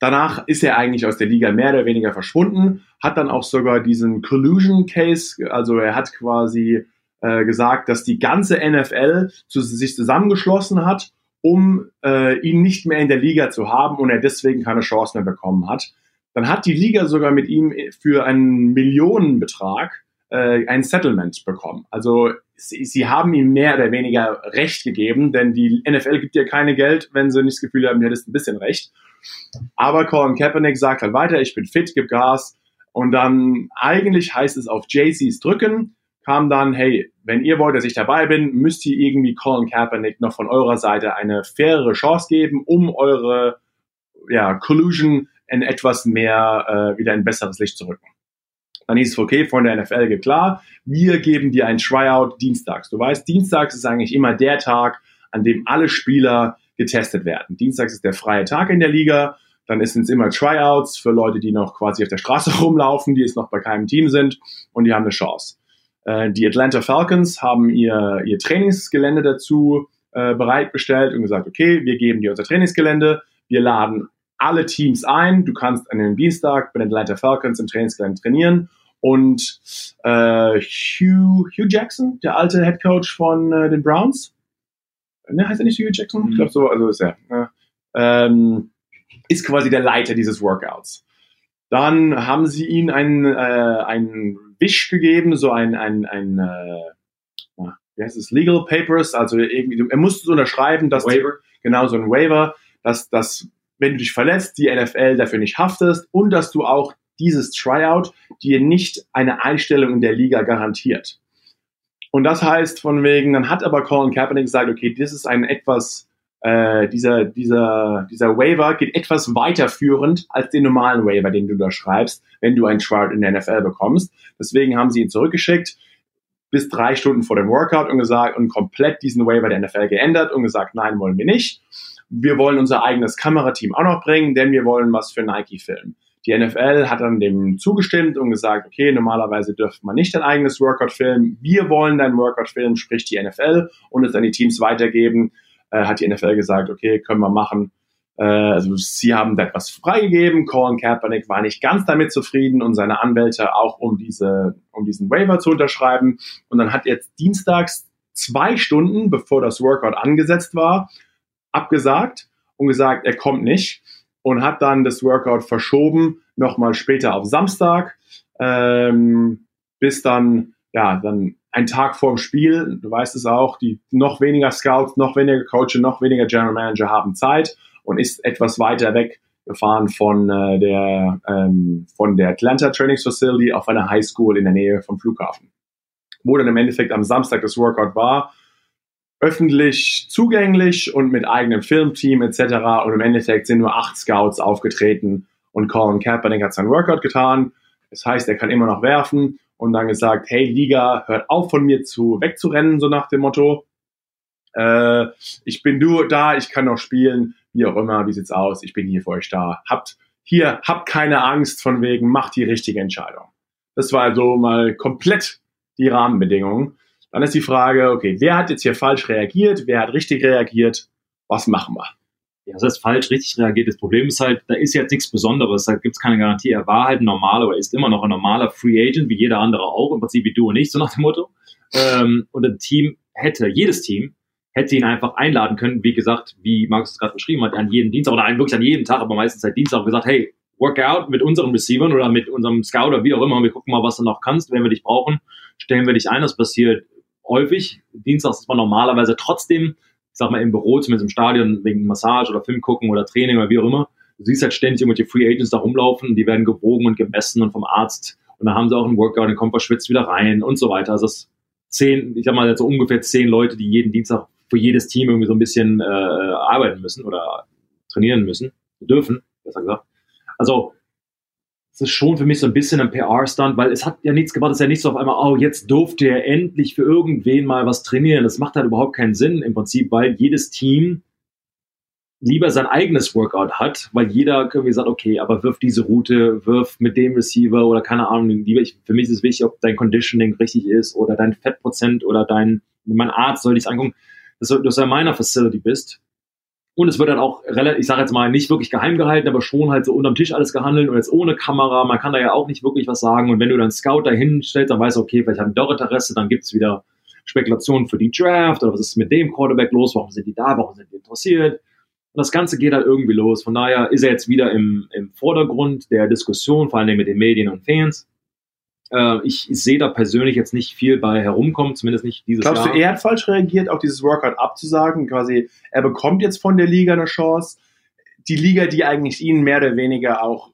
Danach ist er eigentlich aus der Liga mehr oder weniger verschwunden, hat dann auch sogar diesen Collusion Case, also er hat quasi äh, gesagt, dass die ganze NFL zu, sich zusammengeschlossen hat, um äh, ihn nicht mehr in der Liga zu haben und er deswegen keine Chance mehr bekommen hat. Dann hat die Liga sogar mit ihm für einen Millionenbetrag äh, ein Settlement bekommen. Also sie, sie haben ihm mehr oder weniger Recht gegeben, denn die NFL gibt dir keine Geld, wenn sie nicht das Gefühl haben, du hättest ein bisschen Recht. Aber Colin Kaepernick sagt halt weiter, ich bin fit, gib Gas. Und dann eigentlich heißt es auf JCs drücken kam dann, hey, wenn ihr wollt, dass ich dabei bin, müsst ihr irgendwie Colin Kaepernick noch von eurer Seite eine fairere Chance geben, um eure ja, Collusion in etwas mehr äh, wieder in besseres Licht zu rücken. Dann hieß es, okay, von der NFL geht klar, wir geben dir ein Tryout dienstags. Du weißt, dienstags ist eigentlich immer der Tag, an dem alle Spieler getestet werden. Dienstags ist der freie Tag in der Liga. Dann sind es immer Tryouts für Leute, die noch quasi auf der Straße [laughs] rumlaufen, die jetzt noch bei keinem Team sind und die haben eine Chance. Äh, die Atlanta Falcons haben ihr, ihr Trainingsgelände dazu äh, bereitgestellt und gesagt, okay, wir geben dir unser Trainingsgelände, wir laden alle Teams ein, du kannst an dem Dienstag bei den Atlanta Falcons im Trainingsgelände trainieren und äh, Hugh, Hugh Jackson, der alte Head Coach von äh, den Browns, ne, heißt er nicht Hugh Jackson? Ich glaube so, also ist er. Ne? Ähm, ist quasi der Leiter dieses Workouts. Dann haben sie ihn einen, äh, einen Wisch gegeben, so ein, ein, ein äh, wie heißt es, Legal Papers, also irgendwie, er musste so unterschreiben, dass, Waiver. genau, so ein Waiver, dass, dass, wenn du dich verletzt, die NFL dafür nicht haftest und dass du auch dieses Tryout dir nicht eine Einstellung in der Liga garantiert. Und das heißt von wegen, dann hat aber Colin Kaepernick gesagt, okay, das ist ein etwas äh, dieser, dieser, dieser Waiver geht etwas weiterführend als den normalen Waiver, den du da schreibst, wenn du einen Trout in der NFL bekommst. Deswegen haben sie ihn zurückgeschickt bis drei Stunden vor dem Workout und gesagt und komplett diesen Waiver der NFL geändert und gesagt, nein, wollen wir nicht. Wir wollen unser eigenes Kamerateam auch noch bringen, denn wir wollen was für Nike filmen. Die NFL hat dann dem zugestimmt und gesagt, okay, normalerweise dürfte man nicht ein eigenes Workout filmen. Wir wollen dein Workout filmen, sprich die NFL und es an die Teams weitergeben äh, hat die NFL gesagt, okay, können wir machen. Äh, also sie haben da etwas freigegeben. Colin Kaepernick war nicht ganz damit zufrieden und seine Anwälte auch, um diese, um diesen Waiver zu unterschreiben. Und dann hat jetzt dienstags zwei Stunden, bevor das Workout angesetzt war, abgesagt und gesagt, er kommt nicht und hat dann das Workout verschoben, nochmal später auf Samstag, ähm, bis dann, ja, dann ein Tag vor dem Spiel, du weißt es auch, die noch weniger Scouts, noch weniger Coaches, noch weniger General Manager haben Zeit und ist etwas weiter weg gefahren von äh, der ähm, von der Atlanta Trainings Facility auf einer High School in der Nähe vom Flughafen, wo dann im Endeffekt am Samstag das Workout war, öffentlich zugänglich und mit eigenem Filmteam etc. Und im Endeffekt sind nur acht Scouts aufgetreten und Colin Kaepernick hat sein Workout getan. Das heißt, er kann immer noch werfen und dann gesagt, hey Liga, hört auf von mir zu wegzurennen, so nach dem Motto. Äh, ich bin nur da, ich kann noch spielen, wie auch immer, wie sieht's aus, ich bin hier für euch da. Habt hier, habt keine Angst von wegen, macht die richtige Entscheidung. Das war also mal komplett die Rahmenbedingungen. Dann ist die Frage, okay, wer hat jetzt hier falsch reagiert, wer hat richtig reagiert, was machen wir? ja, das heißt falsch, richtig reagiert. Das Problem ist halt, da ist jetzt nichts Besonderes, da gibt es keine Garantie. Er war halt ein normaler, aber ist immer noch ein normaler Free Agent, wie jeder andere auch, im Prinzip wie du und ich, so nach dem Motto. Ähm, und ein Team hätte, jedes Team hätte ihn einfach einladen können, wie gesagt, wie Markus es gerade beschrieben hat, an jeden Dienstag oder wirklich an jedem Tag, aber meistens halt Dienstag gesagt, hey, Workout mit unseren Receivern oder mit unserem Scout oder wie auch immer, wir gucken mal, was du noch kannst, wenn wir dich brauchen, stellen wir dich ein, das passiert häufig. Dienstags ist man normalerweise trotzdem, ich sag mal, im Büro, zumindest im Stadion, wegen Massage oder Film gucken oder Training oder wie auch immer. Du siehst halt ständig irgendwelche Free Agents da rumlaufen, die werden gewogen und gemessen und vom Arzt. Und dann haben sie auch einen Workout, den kommt verschwitzt wieder rein und so weiter. Also es zehn, ich sag mal, so ungefähr zehn Leute, die jeden Dienstag für jedes Team irgendwie so ein bisschen äh, arbeiten müssen oder trainieren müssen, dürfen, besser gesagt. Also es ist schon für mich so ein bisschen ein PR-Stunt, weil es hat ja nichts gebracht, es ist ja nicht so auf einmal, oh, jetzt durfte er endlich für irgendwen mal was trainieren. Das macht halt überhaupt keinen Sinn im Prinzip, weil jedes Team lieber sein eigenes Workout hat, weil jeder irgendwie sagt, okay, aber wirf diese Route, wirf mit dem Receiver oder keine Ahnung, lieber ich, für mich ist es wichtig, ob dein Conditioning richtig ist oder dein Fettprozent oder dein, mein Arzt soll dich angucken, dass du, dass meiner Facility bist und es wird dann auch relativ, ich sage jetzt mal, nicht wirklich geheim gehalten, aber schon halt so unterm Tisch alles gehandelt und jetzt ohne Kamera. Man kann da ja auch nicht wirklich was sagen. Und wenn du dann Scout dahin stellst, dann weißt du, okay, vielleicht haben die doch Interesse, dann gibt's wieder Spekulationen für die Draft oder was ist mit dem Quarterback los, warum sind die da, warum sind die interessiert. Und das Ganze geht halt irgendwie los. Von daher ist er jetzt wieder im, im Vordergrund der Diskussion, vor allem mit den Medien und Fans. Äh, ich sehe da persönlich jetzt nicht viel bei herumkommen, zumindest nicht dieses Glaubst Jahr. du, er hat falsch reagiert, auch dieses Workout abzusagen? Quasi, er bekommt jetzt von der Liga eine Chance. Die Liga, die eigentlich ihn mehr oder weniger auch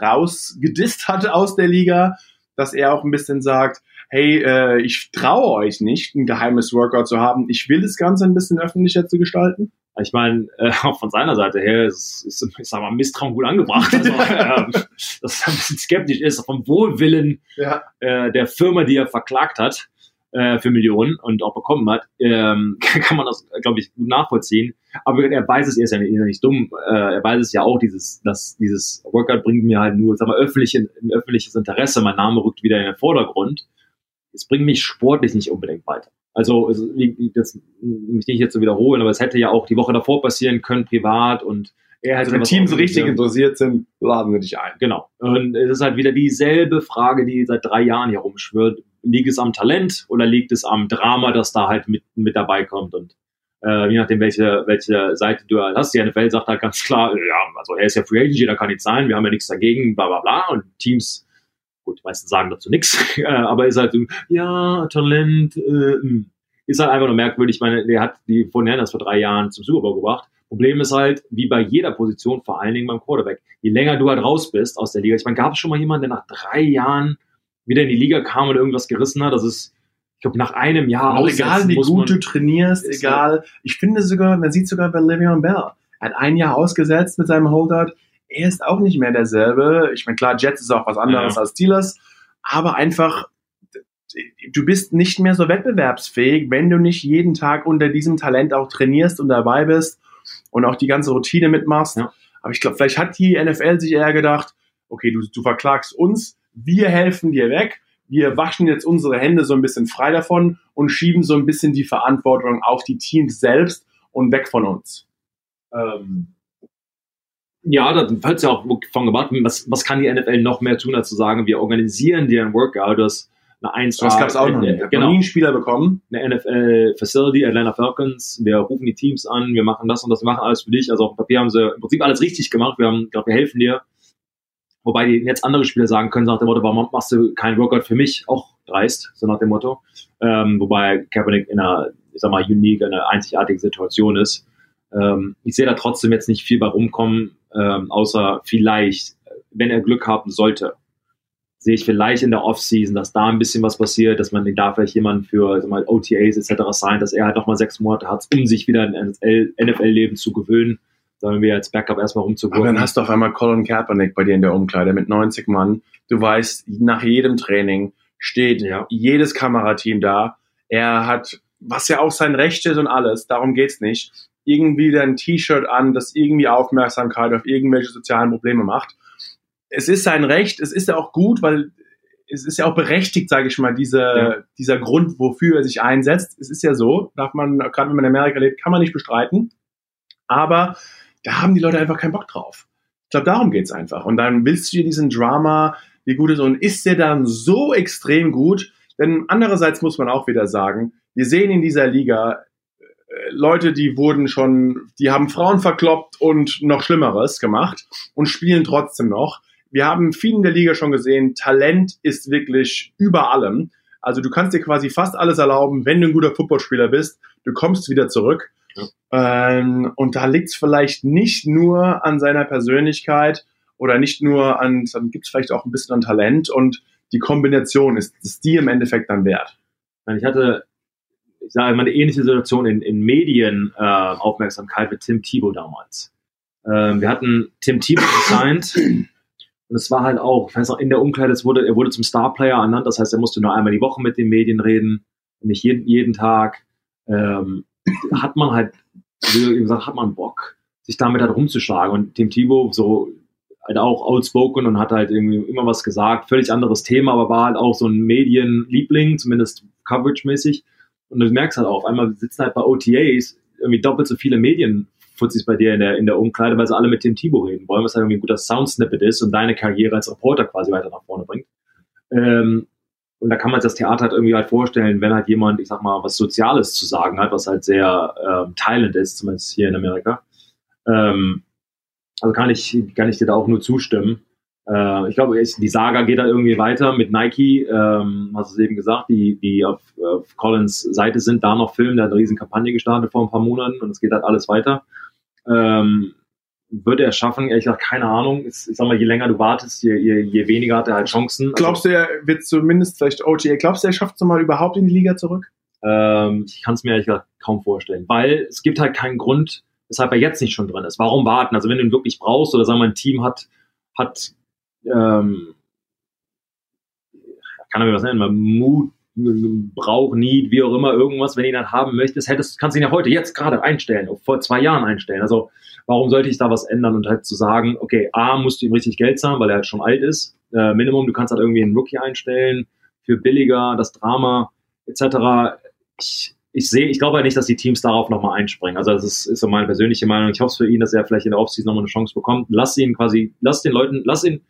rausgedisst hatte aus der Liga, dass er auch ein bisschen sagt, hey, äh, ich traue euch nicht, ein geheimes Workout zu haben. Ich will das Ganze ein bisschen öffentlicher zu gestalten. Ich meine, äh, auch von seiner Seite her ist, ist ich sag mal, Misstrauen gut angebracht. Also, [laughs] äh, dass er ein bisschen skeptisch ist vom Wohlwillen Ja. äh, der Firma, die er verklagt hat äh, für Millionen und auch bekommen hat, ähm, [laughs] kann man das, glaube ich, gut nachvollziehen. Aber er weiß es, er ist ja nicht, er ist nicht dumm, äh, er weiß es ja auch, dieses, dass dieses Workout bringt mir halt nur, sag mal, öffentliche, ein öffentliches Interesse, mein Name rückt wieder in den Vordergrund. Es bringt mich sportlich nicht unbedingt weiter. Also, es, wie- das mich nicht jetzt zu wiederholen, aber es hätte ja auch die Woche davor passieren können, privat und er Also wenn Teams richtig interessiert sind, laden sie dich ein. Genau. Und es ist halt wieder dieselbe Frage, die seit drei Jahren hier rumschwirrt. Liegt es am Talent oder liegt es am Drama, das da halt mit, mit dabei kommt? Und äh, je nachdem, welche, welche Seite du halt hast, die NFL sagt halt ganz klar, ja, also er ist ja Free Agent, jeder kann nicht sein, wir haben ja nichts dagegen, bla bla bla. Und Teams, gut, die meisten sagen dazu nichts, [laughs] äh, aber ist halt so, ja, Talent, äh, mh. ist halt einfach nur merkwürdig. Ich meine, der hat die von Hernandez vor drei Jahren zum Super Bowl gebracht. Problem ist halt, wie bei jeder Position, vor allen Dingen beim Quarterback, je länger du halt raus bist aus der Liga. Ich meine, gab es schon mal jemanden, der nach drei Jahren wieder in die Liga kam und irgendwas gerissen hat? Das ist, ich glaube, nach einem Jahr aussetzen egal, wie gut du trainierst, egal. Ich finde sogar, man sieht sogar bei Le'Veon Bell. Er hat ein Jahr ausgesetzt mit seinem Holdout. Er ist auch nicht mehr derselbe. Ich meine, klar, Jets ist auch was anderes Ja. als Steelers, aber einfach, du bist nicht mehr so wettbewerbsfähig, wenn du nicht jeden Tag unter diesem Talent auch trainierst und dabei bist und auch die ganze Routine mitmachst. Ja. Aber ich glaube, vielleicht hat die NFL sich eher gedacht, okay, du, du verklagst uns, wir helfen dir weg, wir waschen jetzt unsere Hände so ein bisschen frei davon und schieben so ein bisschen die Verantwortung auf die Teams selbst und weg von uns. ähm, ja, da wird ja auch von gemacht, was, was kann die NFL noch mehr tun, als zu sagen, wir organisieren dir ein Workout, das eine 1 Das gab es auch noch nicht. Ich hab noch Genau. nie einen Spieler bekommen. eine NFL-Facility, Atlanta Falcons, wir rufen die Teams an, wir machen das und das, wir machen alles für dich. Also auf dem Papier haben sie im Prinzip alles richtig gemacht. Wir haben, glaube wir helfen dir. Wobei die jetzt andere Spieler sagen können, so nach dem Motto, warum machst du keinen Workout für mich? Auch dreist, so nach dem Motto. Ähm, wobei Kaepernick in einer, ich sag mal, unique, einer einzigartigen Situation ist. Ähm, ich sehe da trotzdem jetzt nicht viel bei rumkommen, ähm, außer vielleicht, wenn er Glück haben sollte, sehe ich vielleicht in der Offseason, dass da ein bisschen was passiert, dass man da vielleicht jemanden für mal, OTAs etc. sein, dass er halt nochmal sechs Monate hat, um sich wieder ein NFL-Leben zu gewöhnen, sondern wir als Backup erstmal Aber rumzugurken. dann hast du auf einmal Colin Kaepernick bei dir in der Umkleide mit 90 Mann. Du weißt, nach jedem Training steht Ja. jedes Kamerateam da. Er hat, was ja auch sein Recht ist und alles, darum geht's nicht, irgendwie ein T-Shirt an, das irgendwie Aufmerksamkeit auf irgendwelche sozialen Probleme macht. Es ist sein Recht, es ist ja auch gut, weil es ist ja auch berechtigt, sage ich mal, diese, Ja. dieser Grund, wofür er sich einsetzt. Es ist ja so, darf man, gerade wenn man in Amerika lebt, kann man nicht bestreiten. Aber da haben die Leute einfach keinen Bock drauf. Ich glaube, darum geht's einfach. Und dann willst du dir diesen Drama, wie gut ist, und ist der dann so extrem gut? Denn andererseits muss man auch wieder sagen, wir sehen in dieser Liga Leute, die wurden schon, die haben Frauen verkloppt und noch Schlimmeres gemacht und spielen trotzdem noch. Wir haben viel in der Liga schon gesehen, Talent ist wirklich über allem. Also du kannst dir quasi fast alles erlauben, wenn du ein guter Footballspieler bist. Du kommst wieder zurück. Ja. Ähm, und da liegt es vielleicht nicht nur an seiner Persönlichkeit oder nicht nur an, dann gibt es vielleicht auch ein bisschen an Talent und die Kombination ist, ist die im Endeffekt dann wert. Ich hatte, ich sage mal, eine ähnliche Situation in, in Medienaufmerksamkeit äh, mit Tim Thibault damals. Ähm, wir hatten Tim Thibault gesigned und es war halt auch, ich weiß noch, in der Umkleide, es wurde, er wurde zum Starplayer ernannt, das heißt, er musste nur einmal die Woche mit den Medien reden, nicht jeden, jeden Tag. Ähm, hat man halt, wie gesagt, hat man Bock, sich damit halt rumzuschlagen. Und Tim Thibault, so halt auch outspoken und hat halt irgendwie immer was gesagt, völlig anderes Thema, aber war halt auch so ein Medienliebling, zumindest coverage-mäßig. Und du merkst halt auch, auf einmal sitzen halt bei OTAs irgendwie doppelt so viele Medien Fuzis bei dir in der, in der Umkleide, weil sie alle mit dem Tibo reden wollen, was halt irgendwie ein guter Soundsnippet ist und deine Karriere als Reporter quasi weiter nach vorne bringt. Ähm, und da kann man sich das Theater halt irgendwie halt vorstellen, wenn halt jemand, ich sag mal, was Soziales zu sagen hat, was halt sehr ähm, teilend ist, zumindest hier in Amerika. Ähm, also kann ich, kann ich dir da auch nur zustimmen. Äh, ich glaube, die Saga geht halt irgendwie weiter mit Nike, ähm, hast du es eben gesagt, die, die auf, auf Collins Seite sind, da noch filmen, der hat eine riesen Kampagne gestartet vor ein paar Monaten und es geht halt alles weiter. Ähm, würde er schaffen? Ehrlich gesagt, keine Ahnung. Ich sag mal, je länger du wartest, je, je, je weniger hat er halt Chancen. Also Glaubst also, du, er wird zumindest vielleicht OTA, glaubst du, er schafft es mal überhaupt in die Liga zurück? Ähm, ich kann es mir ehrlich gesagt kaum vorstellen, weil es gibt halt keinen Grund, weshalb er jetzt nicht schon drin ist. Warum warten? Also wenn du ihn wirklich brauchst oder sagen wir, ein Team hat, hat ähm, kann er mir was nennen, Mut, Brauch, Need, wie auch immer, irgendwas, wenn du ihn dann haben möchtest, hättest, kannst du ihn ja heute, jetzt gerade einstellen, vor zwei Jahren einstellen. Also warum sollte ich da was ändern und halt zu sagen, okay, A, musst du ihm richtig Geld zahlen, weil er halt schon alt ist. Äh, Minimum, du kannst halt irgendwie einen Rookie einstellen, für billiger, das Drama, etc. Ich, ich sehe, ich glaube halt nicht, dass die Teams darauf nochmal einspringen. Also das ist, ist so meine persönliche Meinung. Ich hoffe für ihn, dass er vielleicht in der Offseason nochmal eine Chance bekommt. Lass ihn quasi, lass den Leuten, lass ihn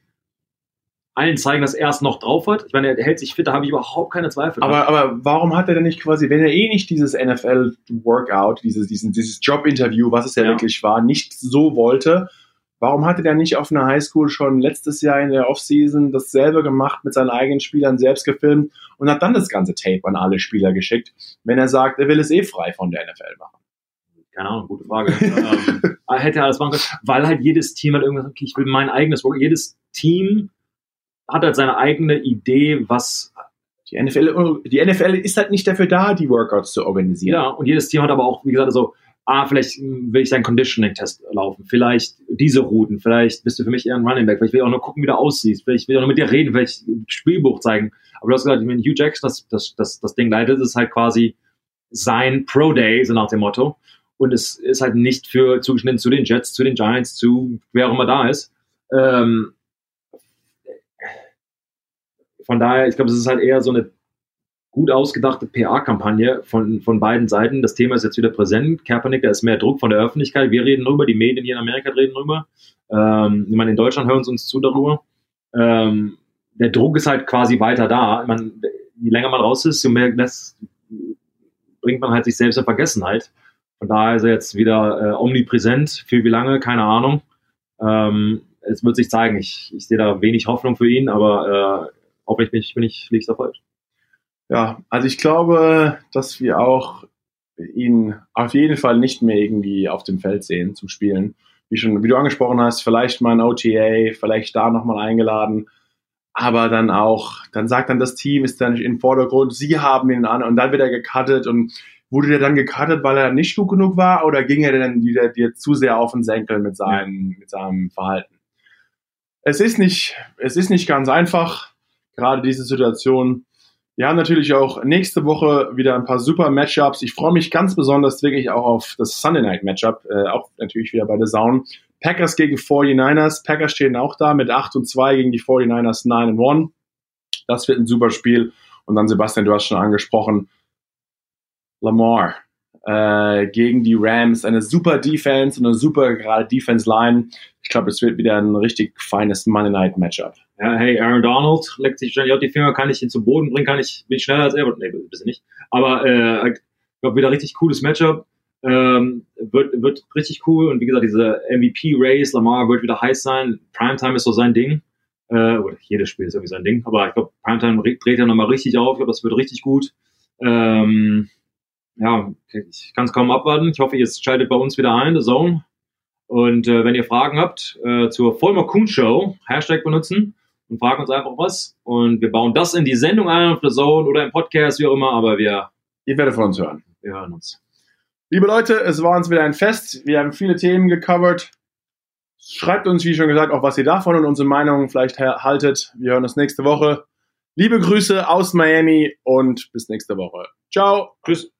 allen zeigen, dass er es noch drauf hat. Ich meine, er hält sich fit, da habe ich überhaupt keine Zweifel. Aber, aber warum hat er denn nicht quasi, wenn er eh nicht dieses NFL-Workout, dieses, dieses, dieses Job-Interview, was es ja, ja, wirklich war, nicht so wollte, warum hat er denn nicht auf einer Highschool schon letztes Jahr in der Offseason dasselbe gemacht, mit seinen eigenen Spielern selbst gefilmt und hat dann das ganze Tape an alle Spieler geschickt, wenn er sagt, er will es eh frei von der NFL machen? keine Ahnung, gute Frage. [laughs] ähm, hätte er alles machen können, weil halt jedes Team hat irgendwas, okay, ich will mein eigenes. Jedes Team hat halt seine eigene Idee, was die NFL, die NFL ist halt nicht dafür da, die Workouts zu organisieren. Ja, und jedes Team hat aber auch, wie gesagt, so, ah, vielleicht will ich deinen Conditioning-Test laufen, vielleicht diese Routen, vielleicht bist du für mich eher ein Running Back, vielleicht will ich auch nur gucken, wie du aussiehst, vielleicht will ich auch nur mit dir reden, vielleicht Spielbuch zeigen. Aber du hast gesagt, wenn Hugh Jackson das, das, das, das Ding leitet, ist halt quasi sein Pro-Day, so nach dem Motto. Und es ist halt nicht für zugeschnitten zu den Jets, zu den Giants, zu wer auch immer da ist. Ähm, von daher, ich glaube, es ist halt eher so eine gut ausgedachte PA-Kampagne von, von beiden Seiten. Das Thema ist jetzt wieder präsent. Kaepernick, da ist mehr Druck von der Öffentlichkeit. Wir reden drüber, die Medien hier in Amerika reden drüber. Ähm, ich meine, in Deutschland hören sie uns zu darüber. Ähm, der Druck ist halt quasi weiter da. Man, je länger man raus ist, je mehr das bringt man halt sich selbst in Vergessenheit. Von daher ist er jetzt wieder äh, omnipräsent. Für wie lange, keine Ahnung. Ähm, es wird sich zeigen. Ich, ich sehe da wenig Hoffnung für ihn, aber äh, hoffentlich bin ich, bin ich, da falsch. Ja, also ich glaube, dass wir auch ihn auf jeden Fall nicht mehr irgendwie auf dem Feld sehen zum Spielen. Wie schon, wie du angesprochen hast, vielleicht mal ein OTA, vielleicht da nochmal eingeladen, aber dann auch, dann sagt dann das Team, ist dann im Vordergrund, sie haben ihn an und dann wird er gecuttet und wurde der dann gecuttet, weil er nicht gut genug war oder ging er dann wieder dir zu sehr auf den Senkel mit seinem, mit seinem Verhalten? Es ist nicht, es ist nicht ganz einfach gerade diese Situation. Wir haben natürlich auch nächste Woche wieder ein paar super Matchups. Ich freue mich ganz besonders wirklich auch auf das Sunday Night Matchup, äh, auch natürlich wieder bei der Sound. Packers gegen 49ers. Packers stehen auch da mit 8 und 2 gegen die 49ers 9 und 1. Das wird ein super Spiel. Und dann, Sebastian, du hast schon angesprochen, Lamar äh, gegen die Rams. Eine super Defense und eine super gerade Defense Line. Ich glaube, es wird wieder ein richtig feines Monday Night Matchup. Ja, hey, Aaron Donald leckt sich wahrscheinlich auch die Finger, kann ich ihn zu Boden bringen, kann ich, bin ich schneller als er? Nee, bisschen nicht. Aber äh, ich glaube, wieder richtig cooles Matchup. Ähm, wird, wird richtig cool und wie gesagt, diese MVP-Race, Lamar wird wieder heiß sein. Primetime ist so sein Ding. Äh, oder jedes Spiel ist irgendwie sein Ding. Aber ich glaube, Primetime dreht er nochmal richtig auf. Ich glaube, das wird richtig gut. Ähm, ja, ich kann es kaum abwarten. Ich hoffe, ihr schaltet bei uns wieder ein, The Zone. Und äh, wenn ihr Fragen habt äh, zur Vollmer Kuhn Show, Hashtag benutzen und fragen uns einfach was. Und wir bauen das in die Sendung ein, auf The Zone oder im Podcast, wie auch immer. Aber wir, Ihr werdet von uns hören. wir hören uns. Liebe Leute, es war uns wieder ein Fest. Wir haben viele Themen gecovert. Schreibt uns, wie schon gesagt, auch was ihr davon und unsere Meinungen vielleicht haltet. Wir hören uns nächste Woche. Liebe Grüße aus Miami und bis nächste Woche. Ciao. Tschüss.